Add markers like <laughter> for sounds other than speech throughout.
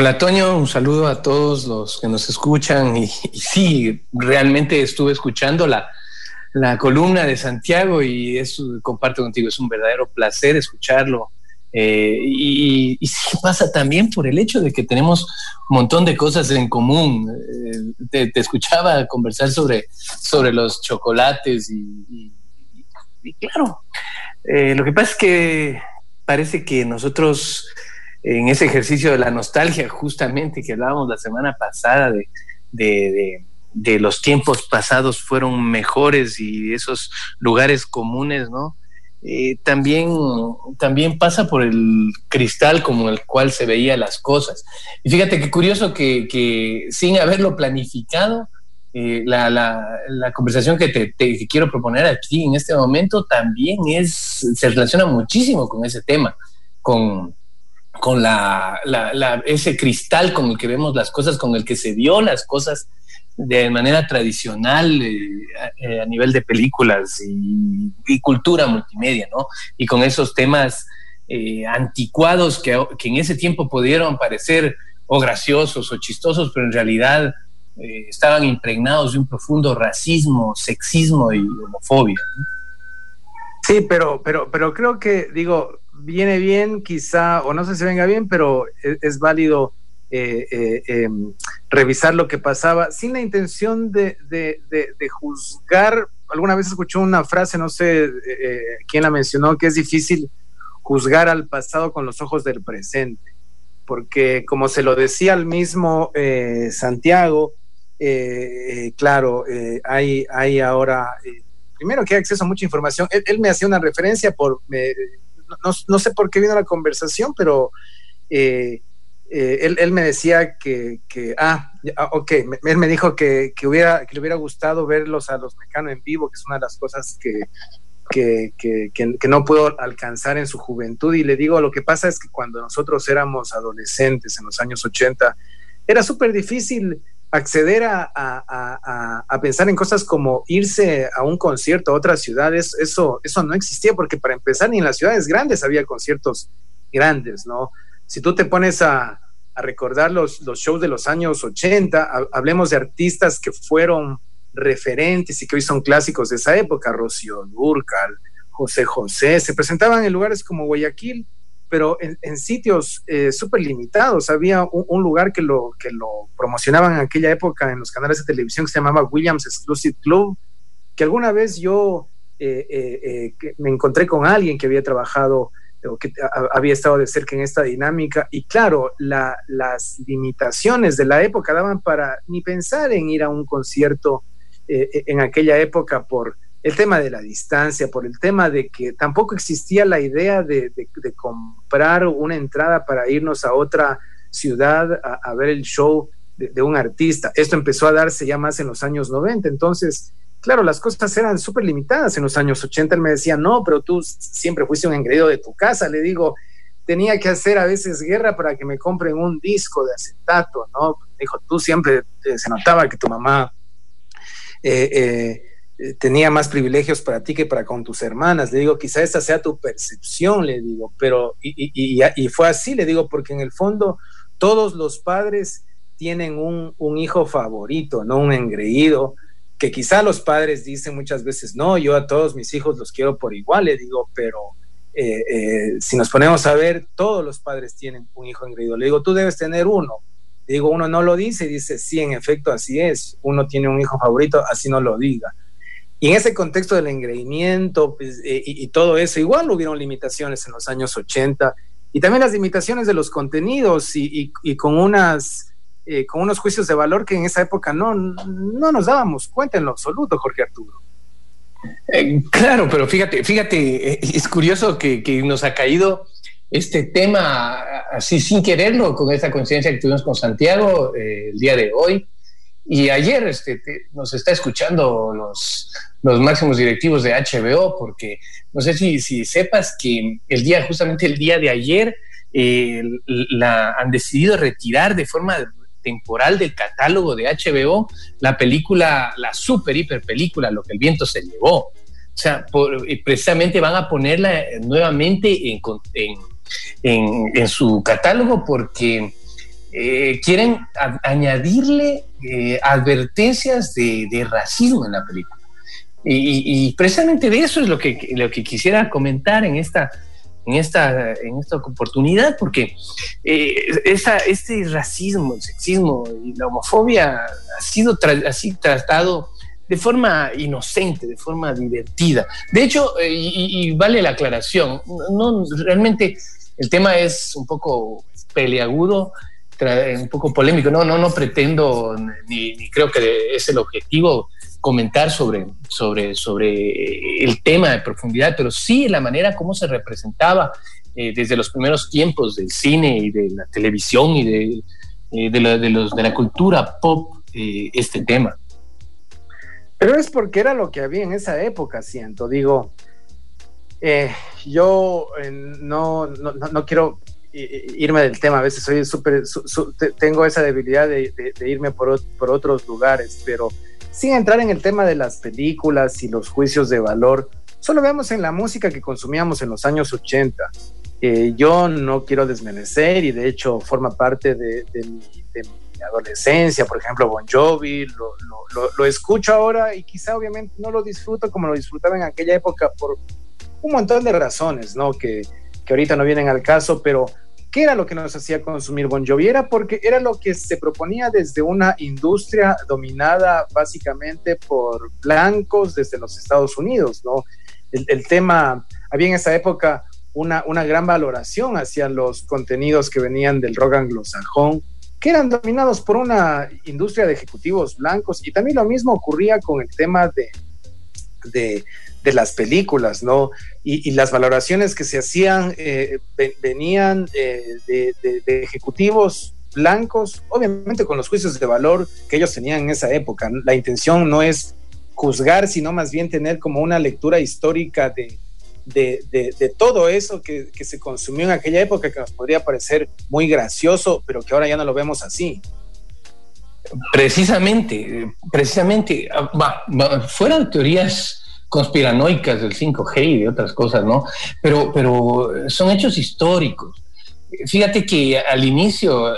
Hola Toño, un saludo a todos los que nos escuchan y, sí, realmente estuve escuchando la, la, columna de Santiago y eso comparto contigo, es un verdadero placer escucharlo. Eh, y, sí pasa también por el hecho de que tenemos un montón de cosas en común. Eh, te, escuchaba conversar sobre, sobre los chocolates y, claro, eh, lo que pasa es que parece que nosotros en ese ejercicio de la nostalgia, justamente que hablábamos la semana pasada de, los tiempos pasados fueron mejores y esos lugares comunes, ¿no? Eh, también, también pasa por el cristal como el cual se veía las cosas. Y fíjate qué curioso que, sin haberlo planificado, eh, la, conversación que te, te, quiero proponer aquí en este momento también es, se relaciona muchísimo con ese tema, con, con la, ese cristal con el que vemos las cosas, con el que se vio las cosas de manera tradicional eh, eh, a nivel de películas y, cultura multimedia, ¿no? Y con esos temas eh, anticuados que, en ese tiempo pudieron parecer o graciosos o chistosos, pero en realidad estaban impregnados de un profundo racismo, sexismo y homofobia. Sí, pero, pero, pero creo que, digo, viene bien, quizá, o no sé si venga bien, pero e, es, válido eh, eh, em, revisar lo que pasaba sin la intención de, juzgar. Alguna vez escuchó una frase, no sé eh, quién la mencionó, que es difícil juzgar al pasado con los ojos del presente, porque como se lo decía al mismo Santiago, claro, hay, hay ahora primero que hay acceso a mucha información. Él, me hacía una referencia por, no, sé por qué vino la conversación, pero eh, eh, él, me decía que, ah, ah, ok, él me dijo que, hubiera, que le hubiera gustado verlos a los mecanos en vivo, que es una de las cosas que, que, no pudo alcanzar en su juventud. Y le digo, lo que pasa es que cuando nosotros éramos adolescentes en los años 80, era súper difícil acceder a, pensar en cosas como irse a un concierto a otras ciudades, eso, eso no existía, porque para empezar ni en las ciudades grandes había conciertos grandes, ¿no? Si tú te pones a, recordar los, los, shows de los años 80, hablemos de artistas que fueron referentes y que hoy son clásicos de esa época, Rocío Durcal, José José, se presentaban en lugares como Guayaquil, pero en, sitios eh, súper limitados. Había un, lugar que lo, que lo promocionaban en aquella época en los canales de televisión que se llamaba Williams Exclusive Club, que alguna vez yo eh, eh, me encontré con alguien que había trabajado o que había estado de cerca en esta dinámica y claro, las limitaciones de la época daban para ni pensar en ir a un concierto en aquella época por el tema de la distancia, por el tema de que tampoco existía la idea de, comprar una entrada para irnos a otra ciudad a, ver el show de, un artista. Esto empezó a darse ya más en los años 90, entonces, claro, las cosas eran súper limitadas en los años 80. Él me decía, no, pero tú siempre fuiste un engreído de tu casa. Le digo, tenía que hacer a veces guerra para que me compren un disco de acetato, ¿no? Dijo, tú siempre eh, se notaba que tu mamá... Eh, eh, tenía más privilegios para ti que para con tus hermanas. Le digo, quizá esta sea tu percepción, le digo, pero y, y, fue así, le digo, porque en el fondo todos los padres tienen un, hijo favorito, no un engreído, que quizá los padres dicen muchas veces, no, yo a todos mis hijos los quiero por igual, le digo, pero eh, eh, si nos ponemos a ver, todos los padres tienen un hijo engreído. Le digo, tú debes tener uno. Le digo, uno no lo dice, dice, sí, en efecto, así es. Uno tiene un hijo favorito, así no lo diga. Y en ese contexto del engreimiento pues, eh, y, todo eso, igual hubieron limitaciones en los años 80 y también las limitaciones de los contenidos y, con, unas, eh, con unos juicios de valor que en esa época no, no nos dábamos cuenta en lo absoluto, Jorge Arturo. Eh, claro, pero fíjate, fíjate, es curioso que, nos ha caído este tema así sin quererlo, con esta conciencia que tuvimos con Santiago el día de hoy. Y ayer este, nos está escuchando los, los máximos directivos de HBO, porque no sé si, si sepas que el día, justamente el día de ayer, la, han decidido retirar de forma temporal del catálogo de HBO la película, la super hiper película, Lo que el viento se llevó. O sea, eh, precisamente van a ponerla nuevamente en, en, en, en su catálogo porque quieren añadirle advertencias de, racismo en la película. Y, precisamente de eso es lo que, lo que quisiera comentar en esta, en esta, en esta oportunidad, porque eh, este racismo, el sexismo y la homofobia ha sido así tratado de forma inocente, de forma divertida. De hecho, eh, y, vale la aclaración, no, realmente el tema es un poco peleagudo, un poco polémico. No, no, no pretendo ni, creo que es el objetivo comentar sobre, sobre, sobre el tema de profundidad, pero sí la manera como se representaba eh, desde los primeros tiempos del cine y de la televisión y de, eh, de, la, los, de la cultura pop eh, este tema. Pero es porque era lo que había en esa época, siento. Digo, yo no, no, no, quiero irme del tema, a veces soy súper, tengo esa debilidad de, de irme por, por otros lugares, pero sin entrar en el tema de las películas y los juicios de valor, solo veamos en la música que consumíamos en los años 80. Eh, yo no quiero desmerecer y de hecho forma parte de, mi, adolescencia, por ejemplo Bon Jovi, lo, escucho ahora y quizá obviamente no lo disfruto como lo disfrutaba en aquella época por un montón de razones, ¿no? Que, que ahorita no vienen al caso, pero ¿Qué era lo que nos hacía consumir Bon Jovi? Era porque era lo que se proponía desde una industria dominada básicamente por blancos desde los Estados Unidos, ¿no? El, tema, había en esa época una, una gran valoración hacia los contenidos que venían del rock anglosajón, que eran dominados por una industria de ejecutivos blancos, y también lo mismo ocurría con el tema de, de, de las películas, ¿no? Y, las valoraciones que se hacían eh, venían eh, de, ejecutivos blancos, obviamente con los juicios de valor que ellos tenían en esa época. La intención no es juzgar, sino más bien tener como una lectura histórica de, de, todo eso que, que, se consumió en aquella época que nos podría parecer muy gracioso, pero que ahora ya no lo vemos así. Precisamente, precisamente, fuera de teorías conspiranoicas del 5G y de otras cosas, ¿no? Pero, pero son hechos históricos. Fíjate que al inicio,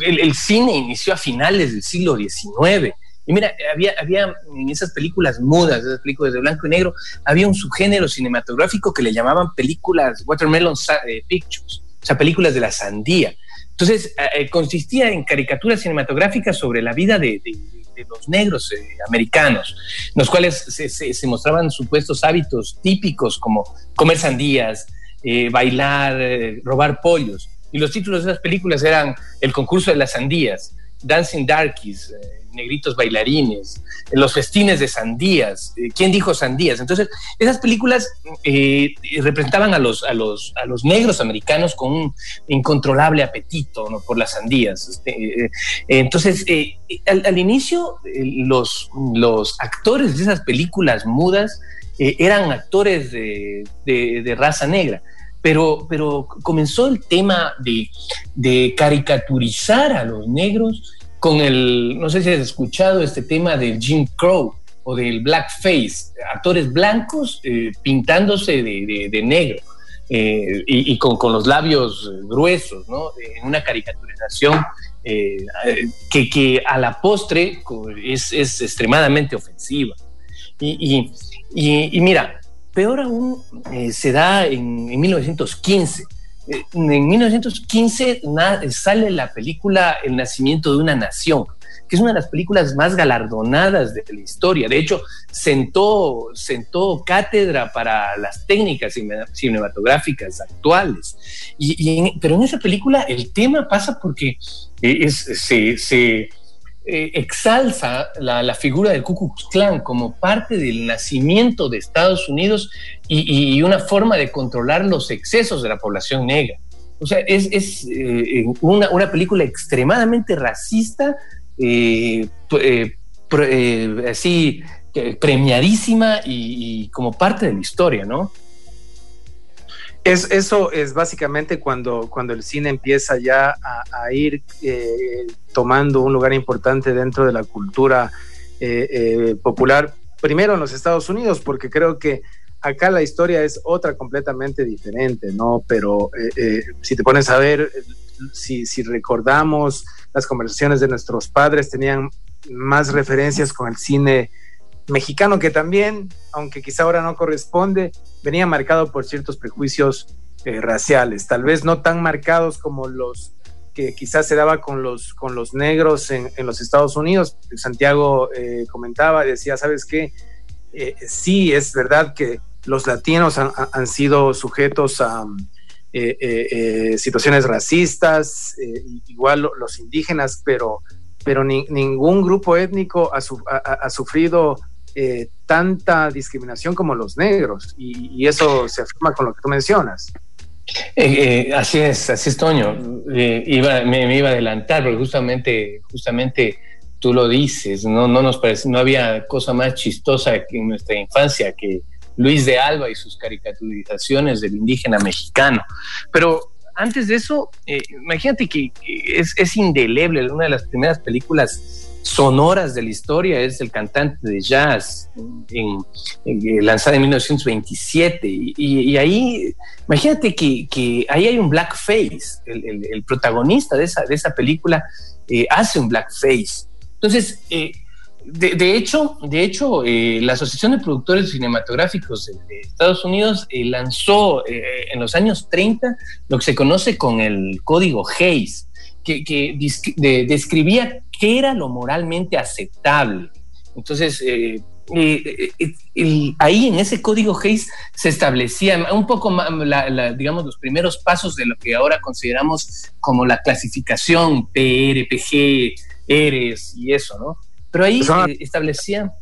el, cine inició a finales del siglo XIX. Y mira, había, había en esas películas mudas, esas películas de blanco y negro, había un subgénero cinematográfico que le llamaban películas Watermelon eh, Pictures, o sea, películas de la sandía. Entonces, eh, eh, consistía en caricaturas cinematográficas sobre la vida de, los negros eh, americanos, los cuales se, mostraban supuestos hábitos típicos como comer sandías, bailar, robar pollos. Y los títulos de esas películas eran El concurso de las sandías, Dancing Darkies, negritos bailarines, los festines de sandías, eh, ¿quién dijo sandías? Entonces, esas películas eh, representaban a los, a, los, a los negros americanos con un incontrolable apetito por las sandías. Este, eh, entonces, al, inicio, los, los actores de esas películas mudas eran actores de, de, raza negra. Pero, pero, comenzó el tema de, caricaturizar a los negros con el, no sé si has escuchado este tema del Jim Crow o del blackface, actores blancos eh, pintándose de, negro eh, y, con, los labios gruesos, ¿no? En una caricaturización eh, que, a la postre es, extremadamente ofensiva. Y, mira, peor aún se da en, en 1915 en 1915 sale la película El nacimiento de una nación, que es una de las películas más galardonadas de la historia. De hecho, sentó, sentó cátedra para las técnicas cinematográficas actuales. Y, pero en esa película el tema pasa porque es, se eh, exalza la, figura del Ku Klux Klan como parte del nacimiento de Estados Unidos y, una forma de controlar los excesos de la población negra. O sea, es, eh, una, película extremadamente racista, eh, así premiadísima y como parte de la historia, ¿no? Es, eso es básicamente cuando, cuando el cine empieza ya a, ir eh, tomando un lugar importante dentro de la cultura eh, eh, popular, primero en los Estados Unidos, porque creo que acá la historia es otra completamente diferente, ¿no? Pero si te pones a ver, si, si recordamos las conversaciones de nuestros padres, tenían más referencias con el cine mexicano que también, aunque quizá ahora no corresponde, venía marcado por ciertos prejuicios eh, raciales, tal vez no tan marcados como los que quizás se daba con los, con los negros en, los Estados Unidos. Santiago eh, comentaba, decía, ¿sabes qué? Eh, sí, es verdad que los latinos han, sido sujetos a situaciones racistas, igual los indígenas, pero, pero ningún grupo étnico ha sufrido eh, tanta discriminación como los negros y, eso se afirma con lo que tú mencionas. Eh, eh, así es, así es, Toño. Iba, me, iba a adelantar, porque justamente, justamente tú lo dices, no, no nos parece, no había cosa más chistosa en nuestra infancia que Luis de Alba y sus caricaturizaciones del indígena mexicano. Pero antes de eso, imagínate que, es, es indeleble, una de las primeras películas sonoras de la historia es el cantante de jazz, en, lanzada en 1927. Y, ahí, imagínate que, ahí hay un blackface. El, el, protagonista de esa, de esa película eh, hace un blackface. Entonces, eh, de, hecho, de hecho eh, la Asociación de Productores Cinematográficos de, Estados Unidos lanzó en los años 30 lo que se conoce con el código Hayes, que, describía qué era lo moralmente aceptable. Entonces, eh, eh, eh, ahí en ese código Hayes se establecía un poco, digamos, los primeros pasos de lo que ahora consideramos como la clasificación PRPG, ERES y eso, ¿no? Pero ahí establecía...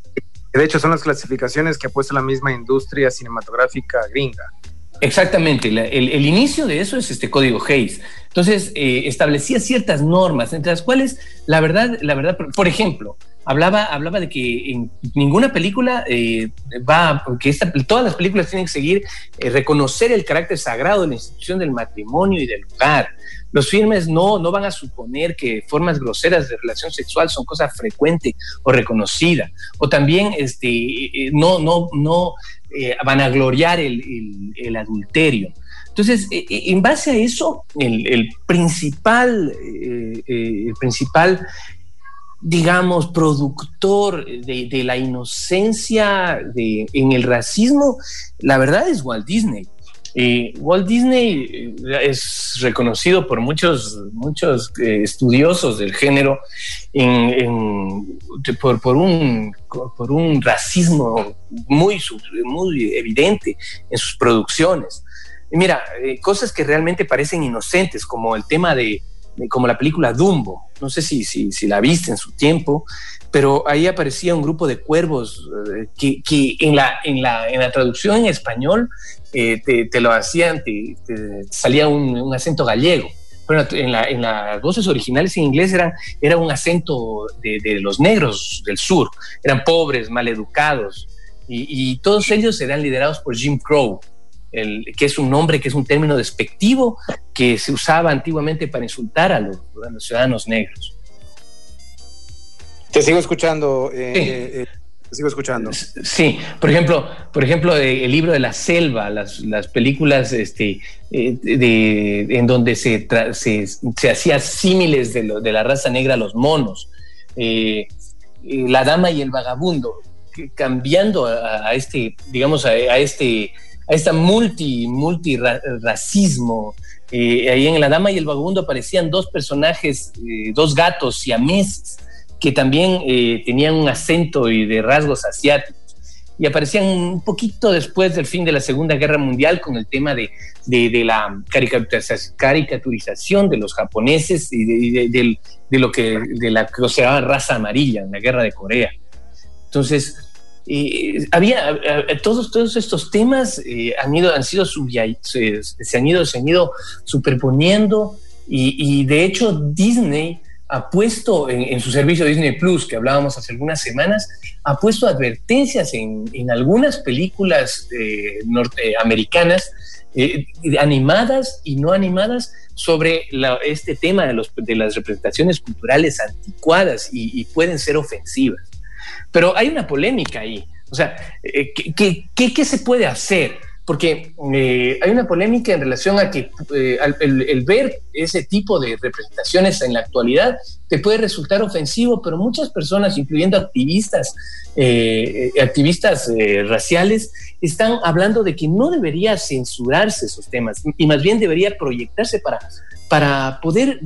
De hecho, son las clasificaciones que ha puesto la misma industria cinematográfica gringa. Exactamente, el, inicio de eso es este código Hayes. Entonces, eh, establecía ciertas normas, entre las cuales, la verdad, la verdad, por ejemplo, hablaba, hablaba de que en ninguna película eh, va, porque todas las películas tienen que seguir, eh, reconocer el carácter sagrado de la institución del matrimonio y del lugar. Los filmes no, no van a suponer que formas groseras de relación sexual son cosa frecuente o reconocida. O también este, no, no, no van a gloriar el, el adulterio. Entonces, eh, eh, en base a eso, el, principal, eh, el principal, digamos, productor de, la inocencia en el racismo, la verdad es Walt Disney. Walt Disney es reconocido por muchos, muchos estudiosos del género por, por, un, por un racismo muy, muy evidente en sus producciones mira, eh, cosas que realmente parecen inocentes, como el tema de, como la película Dumbo. No sé si, si, si, la viste en su tiempo, pero ahí aparecía un grupo de cuervos eh, que, que, en, la, en, la, en la traducción en español eh, te, te, lo hacían, te, salía un, un, acento gallego. Pero en, la, en, las voces originales en inglés eran, era un acento de, de los negros del sur. Eran pobres, maleducados. Y, y todos ellos eran liderados por Jim Crow, que es un nombre, que es un término despectivo que se usaba antiguamente para insultar a los, ciudadanos negros. Te sigo escuchando. Eh, eh, eh, sigo escuchando. Sí, por ejemplo, por ejemplo, el libro de la selva, las, las películas este, de, en donde se, se, hacía símiles de, de, la raza negra a los monos. la dama y el vagabundo, cambiando a, este, digamos, a este a este multi, multi racismo. Eh, ahí en La Dama y el Vagabundo aparecían dos personajes, eh, dos gatos siameses, que también eh, tenían un acento y de rasgos asiáticos. Y aparecían un poquito después del fin de la Segunda Guerra Mundial con el tema de, de, la caricaturización de los japoneses y de, de, lo que, de la que se llamaba raza amarilla en la Guerra de Corea. Entonces, había todos, todos estos temas eh, han ido, han sido se, se, han ido, se han ido superponiendo y, de hecho Disney ha puesto en, su servicio Disney Plus, que hablábamos hace algunas semanas, ha puesto advertencias en, en algunas películas eh, norteamericanas, eh, animadas y no animadas, sobre este tema de, los, de las representaciones culturales anticuadas y pueden ser ofensivas. Pero hay una polémica ahí. O sea, eh, ¿qué, qué, qué, se puede hacer? Porque eh, hay una polémica en relación a que eh, el, ver ese tipo de representaciones en la actualidad te puede resultar ofensivo, pero muchas personas, incluyendo activistas, eh, activistas raciales, están hablando de que no debería censurarse esos temas y más bien debería proyectarse para, para poder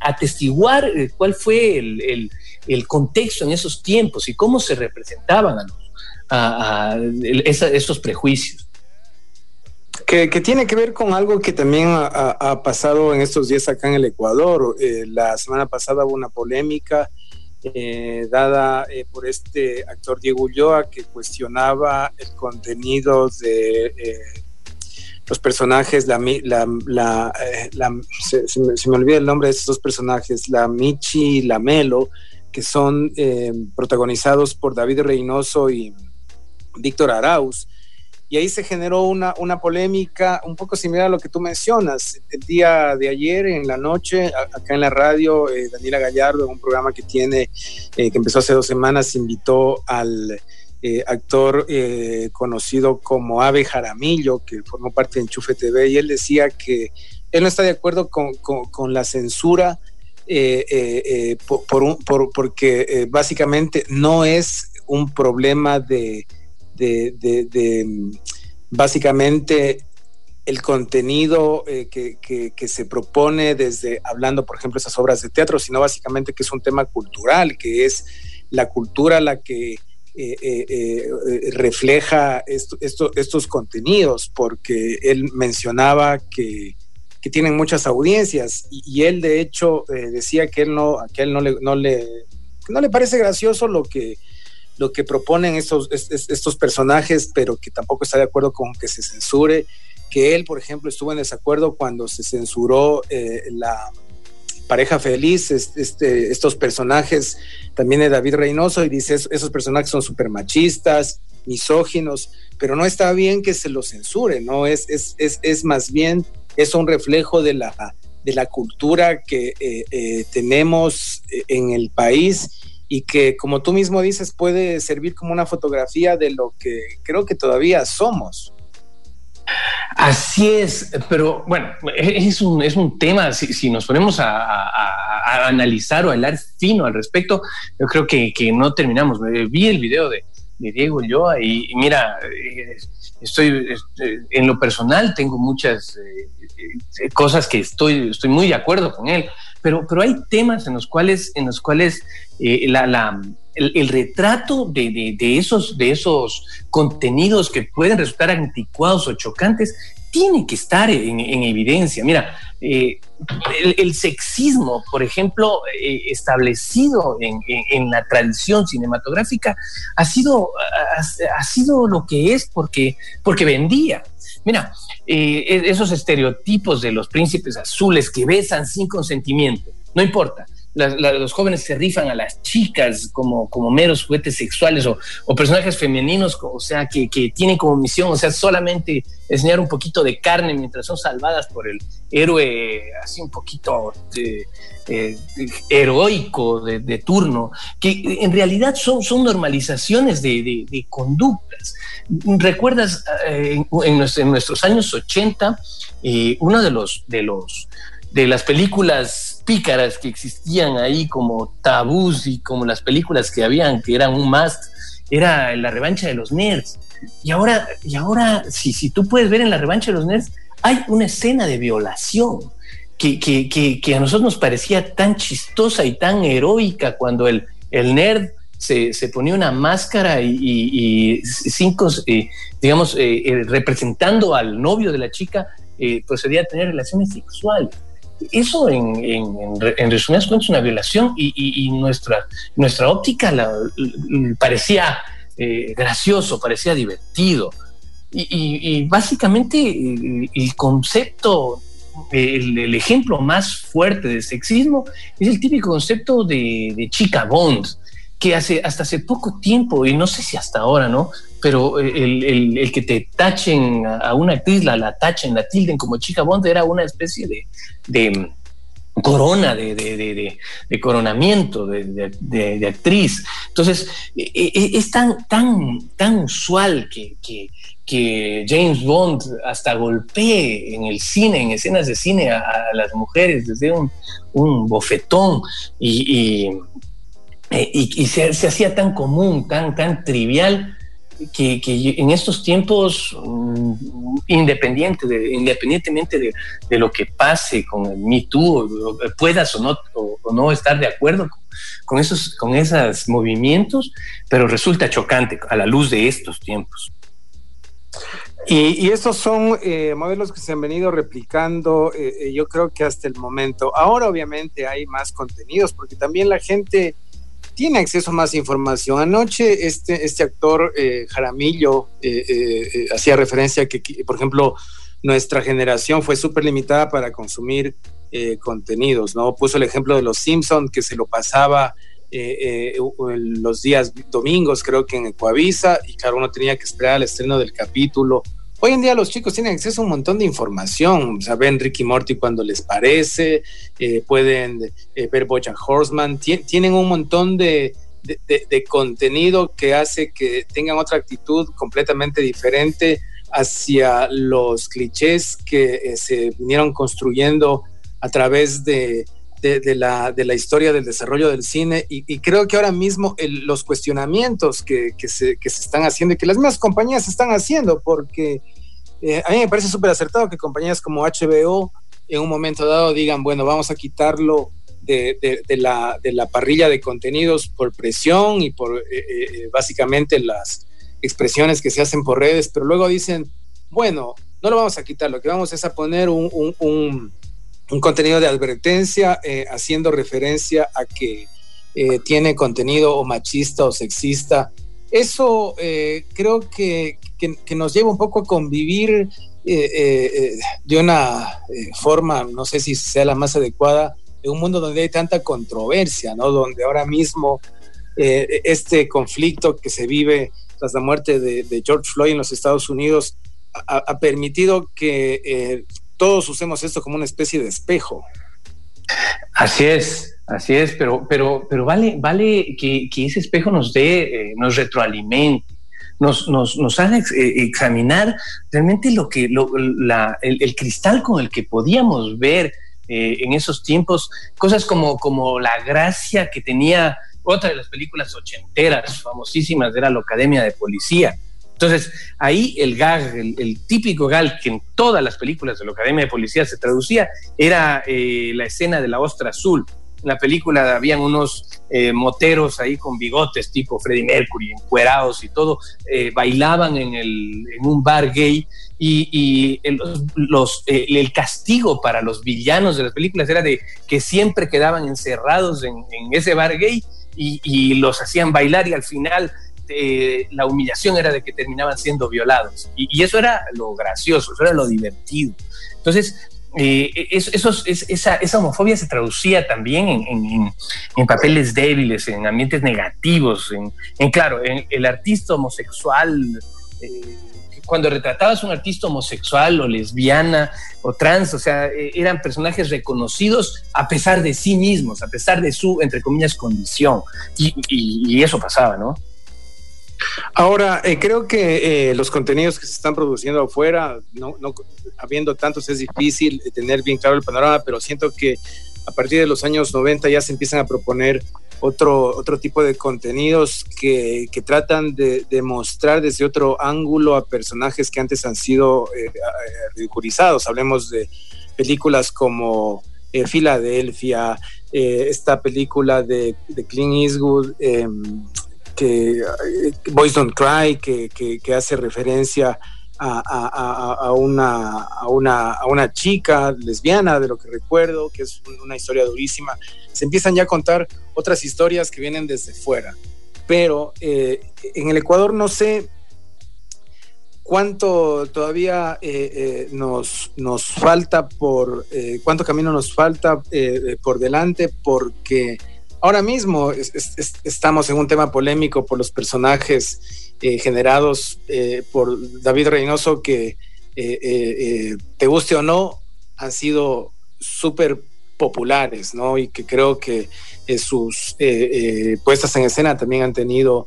atestiguar cuál fue el, el, contexto en esos tiempos y cómo se representaban a, los, a, esos prejuicios. Que, tiene que ver con algo que también ha, pasado en estos días acá en el Ecuador. Eh, la semana pasada hubo una polémica eh, dada eh, por este actor Diego Ulloa que cuestionaba el contenido de los personajes, la, la, se, me, olvida el nombre de estos dos personajes, la Michi y la Melo, que son protagonizados por David Reynoso y Víctor Arauz y ahí se generó una, una polémica un poco similar a lo que tú mencionas. El día de ayer, en la noche, acá en la radio, eh, Daniela Gallardo, en un programa que tiene, eh, que empezó hace dos semanas, invitó al eh, actor conocido como Ave Jaramillo, que formó parte de Enchufe TV, y él decía que él no está de acuerdo con, con, la censura. por, por, porque básicamente no es un problema de, de, básicamente el contenido eh, que, se propone desde hablando, por ejemplo, esas obras de teatro, sino básicamente que es un tema cultural, que es la cultura la que eh, eh, refleja estos contenidos, porque él mencionaba que, tienen muchas audiencias y, él de hecho decía que él no, que él no le, no le, no le parece gracioso lo que lo que proponen estos, estos personajes, pero que tampoco está de acuerdo con que se censure, que él, por ejemplo, estuvo en desacuerdo cuando se censuró eh, la pareja feliz, este, estos personajes también de David Reynoso, y dice, esos personajes son súper machistas, misóginos, pero no está bien que se los censure, ¿no? Es, es, es, más bien, es un reflejo de la, de la cultura que eh, eh, tenemos en el país y que, como tú mismo dices, puede servir como una fotografía de lo que creo que todavía somos. Así es, pero bueno, es un, es un tema, si, nos ponemos a, analizar o a hablar fino al respecto, yo creo que, no terminamos. Vi el video de, Diego yo y, mira, eh, estoy en lo personal, tengo muchas eh, eh, cosas que estoy, estoy muy de acuerdo con él, pero, pero hay temas en los cuales, en los cuales eh, el, retrato de, esos, de esos contenidos que pueden resultar anticuados o chocantes tiene que estar en, evidencia. Mira, eh, el, sexismo, por ejemplo, eh, establecido en, la tradición cinematográfica, ha sido, ha, sido lo que es porque, porque vendía. Mira, e, esos estereotipos de los príncipes azules que besan sin consentimiento, no importa los jóvenes se rifan a las chicas como, como meros juguetes sexuales o, personajes femeninos, o sea, que, tienen como misión, o sea, solamente enseñar un poquito de carne mientras son salvadas por el héroe así un poquito eh, eh, heroico de, turno, que en realidad son, son normalizaciones de, conductas. ¿Recuerdas eh, en, nuestros años 80, uno de los, de los de las películas pícaras que existían ahí como tabús y como las películas que habían que eran un must, era la revancha de los nerds. Y ahora, y ahora si, si tú puedes ver en la revancha de los nerds, hay una escena de violación que, que, que, a nosotros nos parecía tan chistosa y tan heroica cuando el, el nerd se, se, ponía una máscara y, cinco, eh, digamos, eh, eh, representando al novio de la chica, procedía a tener relaciones sexuales eso en, resumidas cuentas es una violación y, nuestra, nuestra óptica parecía eh, gracioso, parecía divertido. Y, básicamente el, concepto, el, ejemplo más fuerte de sexismo es el típico concepto de, chica Bond, que hace, hasta hace poco tiempo, y no sé si hasta ahora, ¿no? Pero el, que te tachen a una actriz, la, la tachen, la tilden como chica Bond, era una especie de, de, corona de, coronamiento de, actriz. Entonces, e, e, es tan, tan, tan usual que, James Bond hasta golpee en el cine, en escenas de cine, a, las mujeres desde un, bofetón y, y, se, se, hacía tan común, tan, tan trivial que, en estos tiempos, mm, independiente de, independientemente de, lo que pase con el Me Too, puedas o no, o, no estar de acuerdo con, esos, con esos movimientos, pero resulta chocante a la luz de estos tiempos. Y, estos son eh, modelos que se han venido replicando, eh, eh, yo creo que hasta el momento. Ahora obviamente hay más contenidos, porque también la gente tiene acceso a más información. Anoche este, este actor eh, Jaramillo eh, eh, hacía referencia a que, por ejemplo, nuestra generación fue súper limitada para consumir contenidos, ¿no? Puso el ejemplo de Los Simpson que se lo pasaba los días domingos, creo que en Ecuavisa, y claro, uno tenía que esperar el estreno del capítulo Hoy en día los chicos tienen acceso a un montón de información, o ven Ricky Morty cuando les parece, eh, pueden eh, ver Bojack Horseman, tienen un montón de, contenido que hace que tengan otra actitud completamente diferente hacia los clichés que eh, se vinieron construyendo a través de, de, la, de la historia del desarrollo del cine y, creo que ahora mismo los cuestionamientos que, que, se, que, se, están haciendo y que las mismas compañías están haciendo, porque eh, a mí me parece súper acertado que compañías como HBO en un momento dado digan, bueno, vamos a quitarlo de, de, la, de la, parrilla de contenidos por presión y por eh, eh, básicamente las expresiones que se hacen por redes, pero luego dicen, bueno, no lo vamos a quitar, lo que vamos es a poner un, contenido de advertencia eh, haciendo referencia a que eh, tiene contenido o machista o sexista. Eso eh, creo que, que, nos lleva un poco a convivir de una forma, no sé si sea la más adecuada, en un mundo donde hay tanta controversia, ¿no? Donde ahora mismo este conflicto que se vive tras la muerte de, George Floyd en los Estados Unidos ha permitido que todos usemos esto como una especie de espejo. Así es, así es, pero, pero, pero vale, vale que, ese espejo nos dé, eh, nos retroalimente, nos, nos, haga eh, examinar realmente lo que, el, cristal con el que podíamos ver eh, en esos tiempos, cosas como, como la gracia que tenía otra de las películas ochenteras famosísimas, era la Academia de Policía entonces, ahí el gag, el, típico gag que en todas las películas de la Academia de Policía se traducía, era eh, la escena de la ostra azul. En la película habían unos eh, moteros ahí con bigotes tipo Freddie Mercury, encuerados y todo, eh, bailaban en, el, en, un bar gay y, el, los, el castigo para los villanos de las películas era de que siempre quedaban encerrados en, ese bar gay y, y los hacían bailar y al final este, la humillación era de que terminaban siendo violados. Y, eso era lo gracioso, eso era lo divertido. Entonces, eh, eso, esa, homofobia se traducía también en, papeles débiles, en ambientes negativos, en, claro, el artista homosexual. Eh, cuando retratabas un artista homosexual o lesbiana o trans, o sea, eh, eran personajes reconocidos a pesar de sí mismos, a pesar de su, entre comillas, condición. y eso pasaba, ¿no? Ahora, eh, creo que eh, los contenidos que se están produciendo afuera, no, habiendo tantos, es difícil tener bien claro el panorama, pero siento que a partir de los años 90 ya se empiezan a proponer otro, otro tipo de contenidos que, tratan de, mostrar desde otro ángulo a personajes que antes han sido eh, ridiculizados. Hablemos de películas como Filadelfia, esta película de, de Clint Eastwood em, que eh, Boys Don't Cry, que, que, hace referencia a, a, una, a, una, a una chica lesbiana, de lo que recuerdo, que es una historia durísima. Se empiezan ya a contar otras historias que vienen desde fuera. Pero eh, en el Ecuador no sé cuánto todavía eh, nos, nos falta por, cuánto camino nos falta por delante, porque ahora mismo estamos en un tema polémico por los personajes eh, generados eh, por David Reynoso que, eh, te guste o no, han sido súper populares, ¿no? Y que creo que sus puestas en escena también han tenido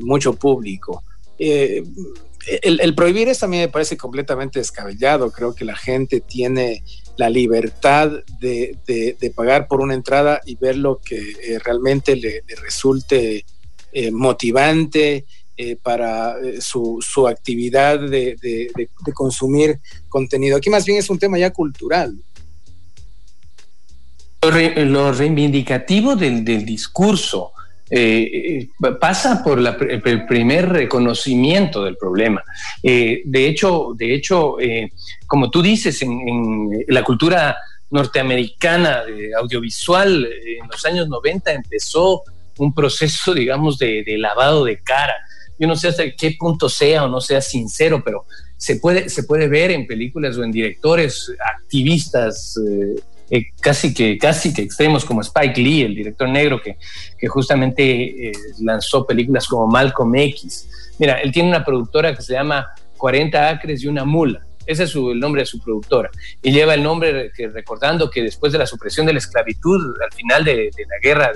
mucho público. El, prohibir esto a mí me parece completamente descabellado. Creo que la gente tiene la libertad de, pagar por una entrada y ver lo que realmente le, resulte motivante eh, para eh, su, su, actividad de, de, consumir contenido. Aquí más bien es un tema ya cultural. Lo, reivindicativo del, del discurso eh, pasa por el primer reconocimiento del problema. de hecho, de hecho como tú dices, en, la cultura norteamericana audiovisual en los años 90 empezó un proceso, digamos, de, de lavado de cara yo no sé hasta qué punto sea o no sea sincero, pero se puede, se puede ver en películas o en directores activistas eh, casi, que, casi que extremos como Spike Lee, el director negro que, que justamente eh, lanzó películas como Malcolm X. Mira, él tiene una productora que se llama 40 acres y una mula. Ese es el nombre de su productora. Y lleva el nombre recordando que después de la supresión de la esclavitud, al final de, de la guerra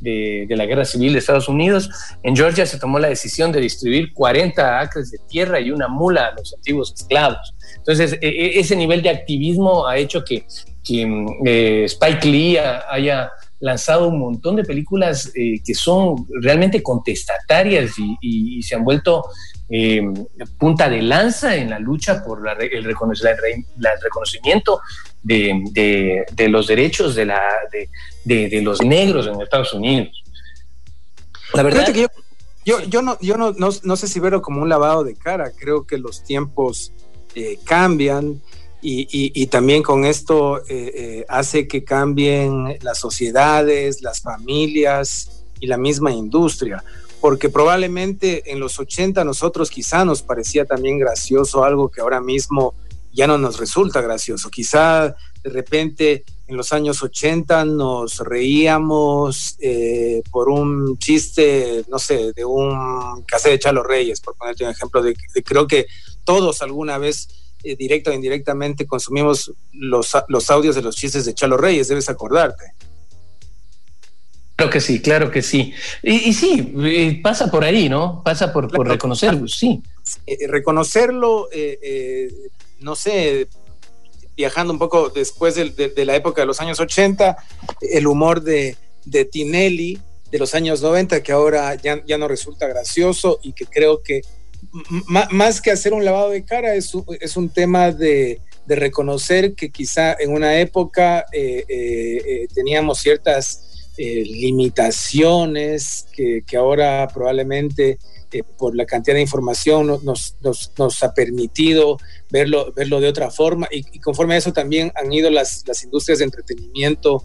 de, la guerra civil de Estados Unidos, en Georgia se tomó la decisión de distribuir 40 acres de tierra y una mula a los antiguos esclavos. Entonces, e, e, ese nivel de activismo ha hecho que, eh, Spike Lee haya lanzado un montón de películas eh, que son realmente contestatarias y, se han vuelto eh, punta de lanza en la lucha por el, reconocimiento de, los derechos de, la, de, los negros en Estados Unidos. La verdad es que yo, yo, no, yo no, no, sé si verlo como un lavado de cara, creo que los tiempos eh, cambian y, también con esto eh, eh, hace que cambien las sociedades, las familias y la misma industria porque probablemente en los 80 nosotros quizá nos parecía también gracioso algo que ahora mismo ya no nos resulta gracioso. Quizá de repente en los años 80 nos reíamos eh, por un chiste, no sé, de un cassette de Chalo Reyes, por ponerte un ejemplo, creo que todos alguna vez, eh, directa o indirectamente, consumimos los, los audios de los chistes de Chalo Reyes, debes acordarte. Claro que sí, claro que sí. Y, sí, eh, pasa por ahí, ¿no? Pasa por, por reconocerlo, sí. reconocerlo, no sé, viajando un poco después de, la época de los años 80, el humor de, de Tinelli de los años 90, que ahora ya, ya no resulta gracioso y que creo que más que hacer un lavado de cara, es, es un tema de, de, reconocer que quizá en una época eh, eh, eh, teníamos ciertas limitaciones que, ahora probablemente por la cantidad de información nos, nos, nos, ha permitido verlo, verlo de otra forma y, conforme a eso también han ido las, las industrias de entretenimiento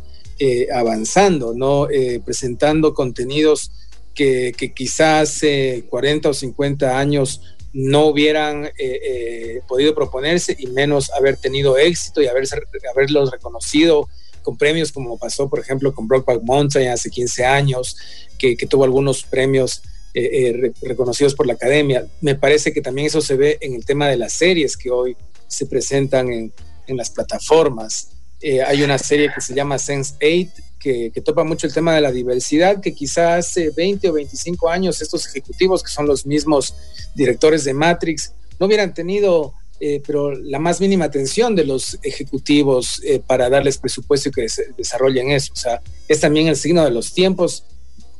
avanzando, ¿no? Presentando contenidos que, que quizás hace 40 o 50 años no hubieran eh, podido proponerse y menos haber tenido éxito y haberse, haberlos reconocido con premios como pasó por ejemplo con Brokeback Mountain hace 15 años, que, que tuvo algunos premios eh, eh, reconocidos por la academia. Me parece que también eso se ve en el tema de las series que hoy se presentan en, en las plataformas. Eh, hay una serie que se llama Sense8 que, topa mucho el tema de la diversidad, que quizás hace 20 o 25 años estos ejecutivos, que son los mismos directores de Matrix, no hubieran tenido pero la más mínima atención de los ejecutivos para darles presupuesto y que desarrollen eso. O sea, es también el signo de los tiempos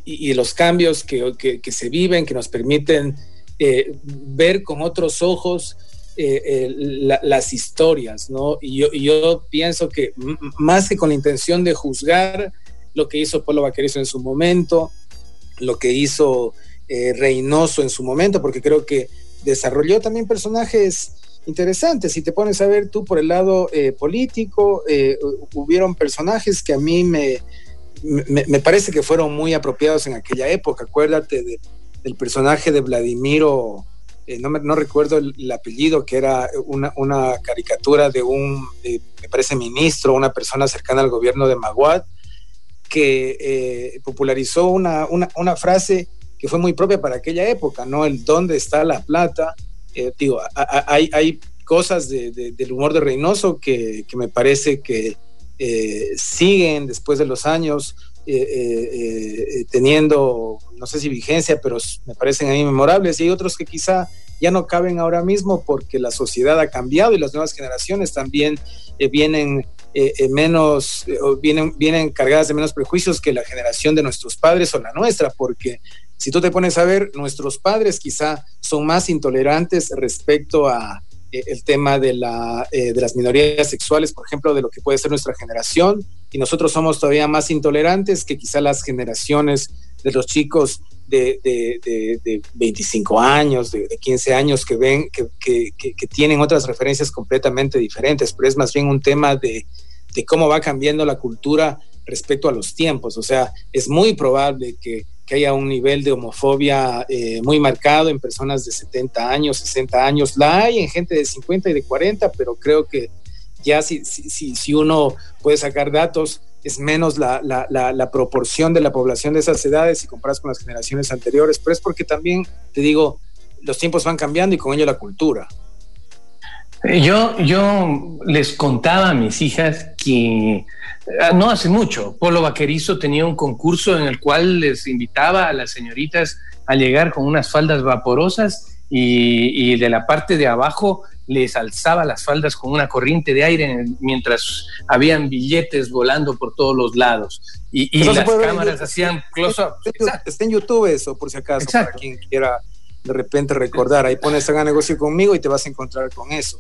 y, los cambios que, que, se viven, que nos permiten eh, ver con otros ojos eh, eh, las historias, ¿no? Y yo, pienso que más que con la intención de juzgar lo que hizo Polo Vaquerizo en su momento, lo que hizo Reynoso en su momento, porque creo que desarrolló también personajes interesantes. Si te pones a ver tú por el lado político, hubieron personajes que a mí me, me, parece que fueron muy apropiados en aquella época. Acuérdate del personaje de Vladimiro, eh, no, no, recuerdo el, apellido, que era una, una caricatura de un, me parece, ministro, una persona cercana al gobierno de Maguad, que eh, popularizó una, una, una, frase que fue muy propia para aquella época, ¿no? El dónde está la plata. Eh, digo, hay, hay cosas del humor de Reynoso que, que me parece que siguen después de los años teniendo, no sé si vigencia, pero me parecen a mí memorables, y hay otros que quizá ya no caben ahora mismo porque la sociedad ha cambiado y las nuevas generaciones también vienen menos, vienen, vienen cargadas de menos prejuicios que la generación de nuestros padres o la nuestra, porque si tú te pones a ver, nuestros padres quizá son más intolerantes respecto a eh, el tema de, la, eh, de las minorías sexuales, por ejemplo, de lo que puede ser nuestra generación, y nosotros somos todavía más intolerantes que quizá las generaciones de los chicos de, de, 25 años, de, 15 años, que ven, que, que, que, tienen otras referencias completamente diferentes, pero es más bien un tema de, cómo va cambiando la cultura respecto a los tiempos. O sea, es muy probable que que haya un nivel de homofobia eh, muy marcado en personas de 70 años, 60 años. La hay en gente de 50 y de 40, pero creo que ya si, si, si uno puede sacar datos, es menos la, la, la, proporción de la población de esas edades si comparas con las generaciones anteriores, pero es porque también, te digo, los tiempos van cambiando y con ello la cultura. Eh, yo, yo les contaba a mis hijas que ah, no hace mucho, Polo Vaquerizo tenía un concurso en el cual les invitaba a las señoritas a llegar con unas faldas vaporosas y, de la parte de abajo les alzaba las faldas con una corriente de aire mientras habían billetes volando por todos los lados. Y, las cámaras hacían close-up. Está en YouTube eso, por si acaso, para quien quiera de repente recordar. Ahí pones haga negocio conmigo y te vas a encontrar con eso.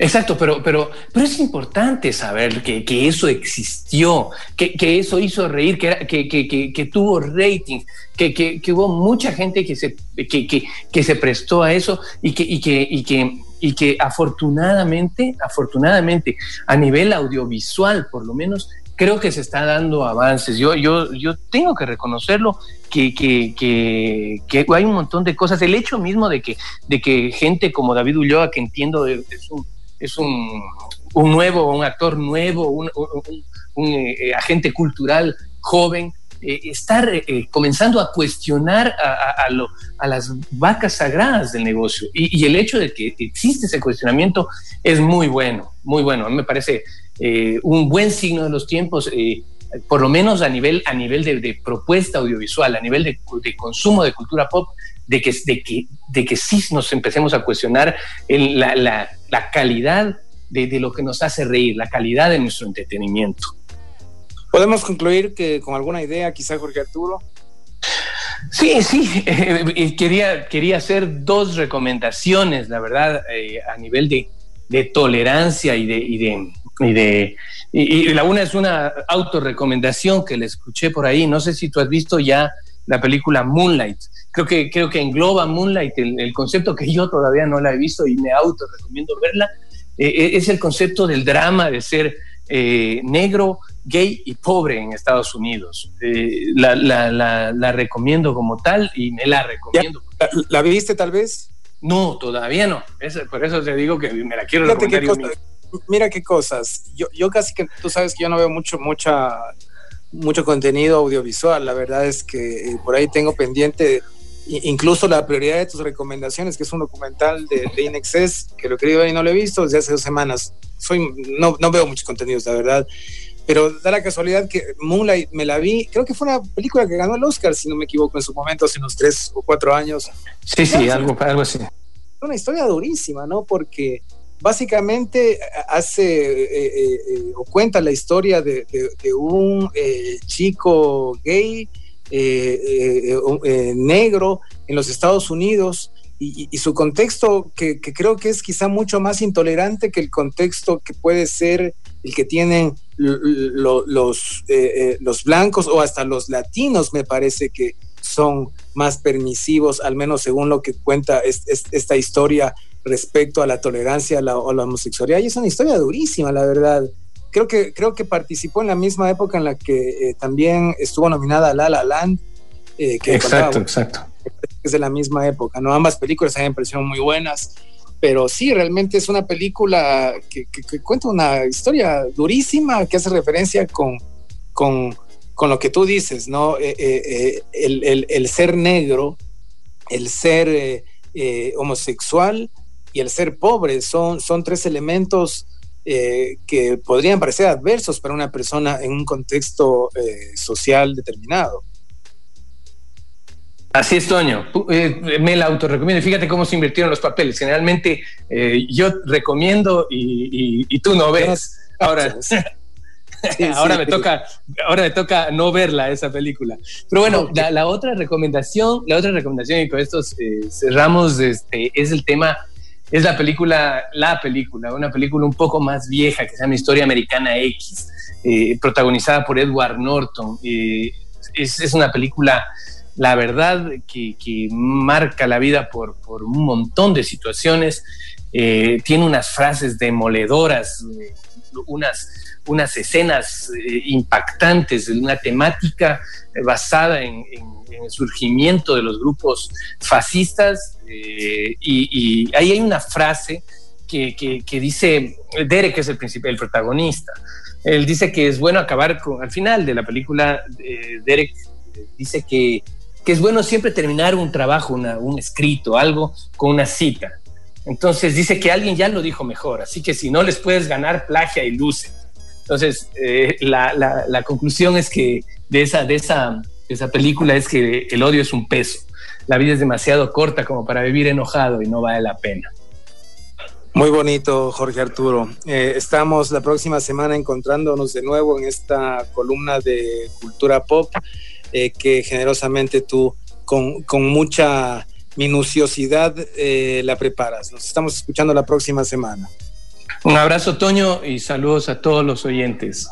Exacto, pero, pero, pero es importante saber que, que eso existió, que, que, eso hizo reír, que, que, que tuvo rating, que, hubo mucha gente que se, que, se prestó a eso y que, y que, y que, y que afortunadamente, afortunadamente, a nivel audiovisual, por lo menos, creo que se está dando avances. Yo, yo, yo tengo que reconocerlo que, que, que, hay un montón de cosas. El hecho mismo de que, de que gente como David Ulloa, que entiendo es un, es un, un nuevo, un actor nuevo, un, eh, agente cultural joven, eh, estar eh, comenzando a cuestionar a, lo, a, las vacas sagradas del negocio. Y, el hecho de que existe ese cuestionamiento es muy bueno, muy bueno. A mí me parece un buen signo de los tiempos, por lo menos a nivel, a nivel de, propuesta audiovisual, a nivel de, de, consumo de cultura pop, de que, de que, de que sí nos empecemos a cuestionar la, la, la, calidad de, de, lo que nos hace reír, la calidad de nuestro entretenimiento. ¿Podemos concluir que con alguna idea, quizá Jorge Arturo? Sí, sí, <laughs> quería, quería hacer dos recomendaciones, la verdad, eh, a nivel de, de, tolerancia y de... Y de, y de y, la una es una autorrecomendación que le escuché por ahí. No sé si tú has visto ya la película Moonlight creo que, creo que engloba Moonlight el, concepto que yo todavía no la he visto y me auto recomiendo verla, eh, eh, es el concepto del drama de ser eh, negro, gay y pobre en Estados Unidos. La, la, la, recomiendo como tal y me la recomiendo. ¿La, viste tal vez? No, todavía no. por eso te digo que me la quiero recomendar. mira qué cosas. Yo, yo casi que, tú sabes que yo no veo mucho, mucha, mucho contenido audiovisual. La verdad es que por ahí tengo pendiente incluso la prioridad de tus recomendaciones, que es un documental de, de Inexcess, que lo he querido ver y no lo he visto desde hace dos semanas. Soy, no, no veo muchos contenidos, la verdad. Pero da la casualidad que Moonlight me la vi, creo que fue una película que ganó el Oscar, si no me equivoco, en su momento, hace unos tres o cuatro años. Sí, sí, algo, algo así. Una historia durísima, ¿no? Porque básicamente hace eh, eh, eh, o cuenta la historia de, de un chico gay eh, eh, eh, negro en los Estados Unidos y, su contexto que, creo que es quizá mucho más intolerante que el contexto que puede ser el que tienen los, los blancos o hasta los latinos, me parece que son más permisivos, al menos según lo que cuenta esta historia respecto a la tolerancia a la, a la homosexualidad. Y es una historia durísima, la verdad creo que, creo que participó en la misma época en la que eh, también estuvo nominada La La Land. Eh, que exacto, exacto. Es de la misma época, ¿no? Ambas películas a mí me parecieron muy buenas, pero sí, realmente es una película que, cuenta una historia durísima que hace referencia con, con, con lo que tú dices, ¿no? Eh, el, el, ser negro, el ser homosexual y el ser pobre son, son tres elementos eh, que podrían parecer adversos para una persona en un contexto eh, social determinado. Así es, Toño. Eh, me la autorrecomiendo. Fíjate cómo se invirtieron los papeles. Generalmente yo recomiendo y, tú no ves. Ahora, <laughs> <laughs> ahora me toca, ahora me toca no verla esa película. Pero bueno, la, otra recomendación, la otra recomendación y con esto cerramos, este, es el tema es la película, la película, una película un poco más vieja que se llama Historia Americana X, eh, protagonizada por Edward Norton. Eh, es, una película, la verdad, que, marca la vida por, un montón de situaciones. Eh, tiene unas frases demoledoras, unas, unas escenas impactantes, una temática basada en el surgimiento de los grupos fascistas eh, y, ahí hay una frase que, que, dice, Derek es el, el protagonista, él dice que es bueno acabar con, al final de la película, eh, Derek dice que, que, es bueno siempre terminar un trabajo, un escrito, algo con una cita. Entonces dice que alguien ya lo dijo mejor, así que si no les puedes ganar, plagia y luce. Entonces, eh, la, conclusión es que de esa, de esa esa película es que el odio es un peso. La vida es demasiado corta como para vivir enojado y no vale la pena. Muy bonito, Jorge Arturo. Eh, estamos la próxima semana encontrándonos de nuevo en esta columna de cultura pop eh, que generosamente tú con, mucha minuciosidad eh, la preparas. Nos estamos escuchando la próxima semana. Un abrazo, Toño, y saludos a todos los oyentes.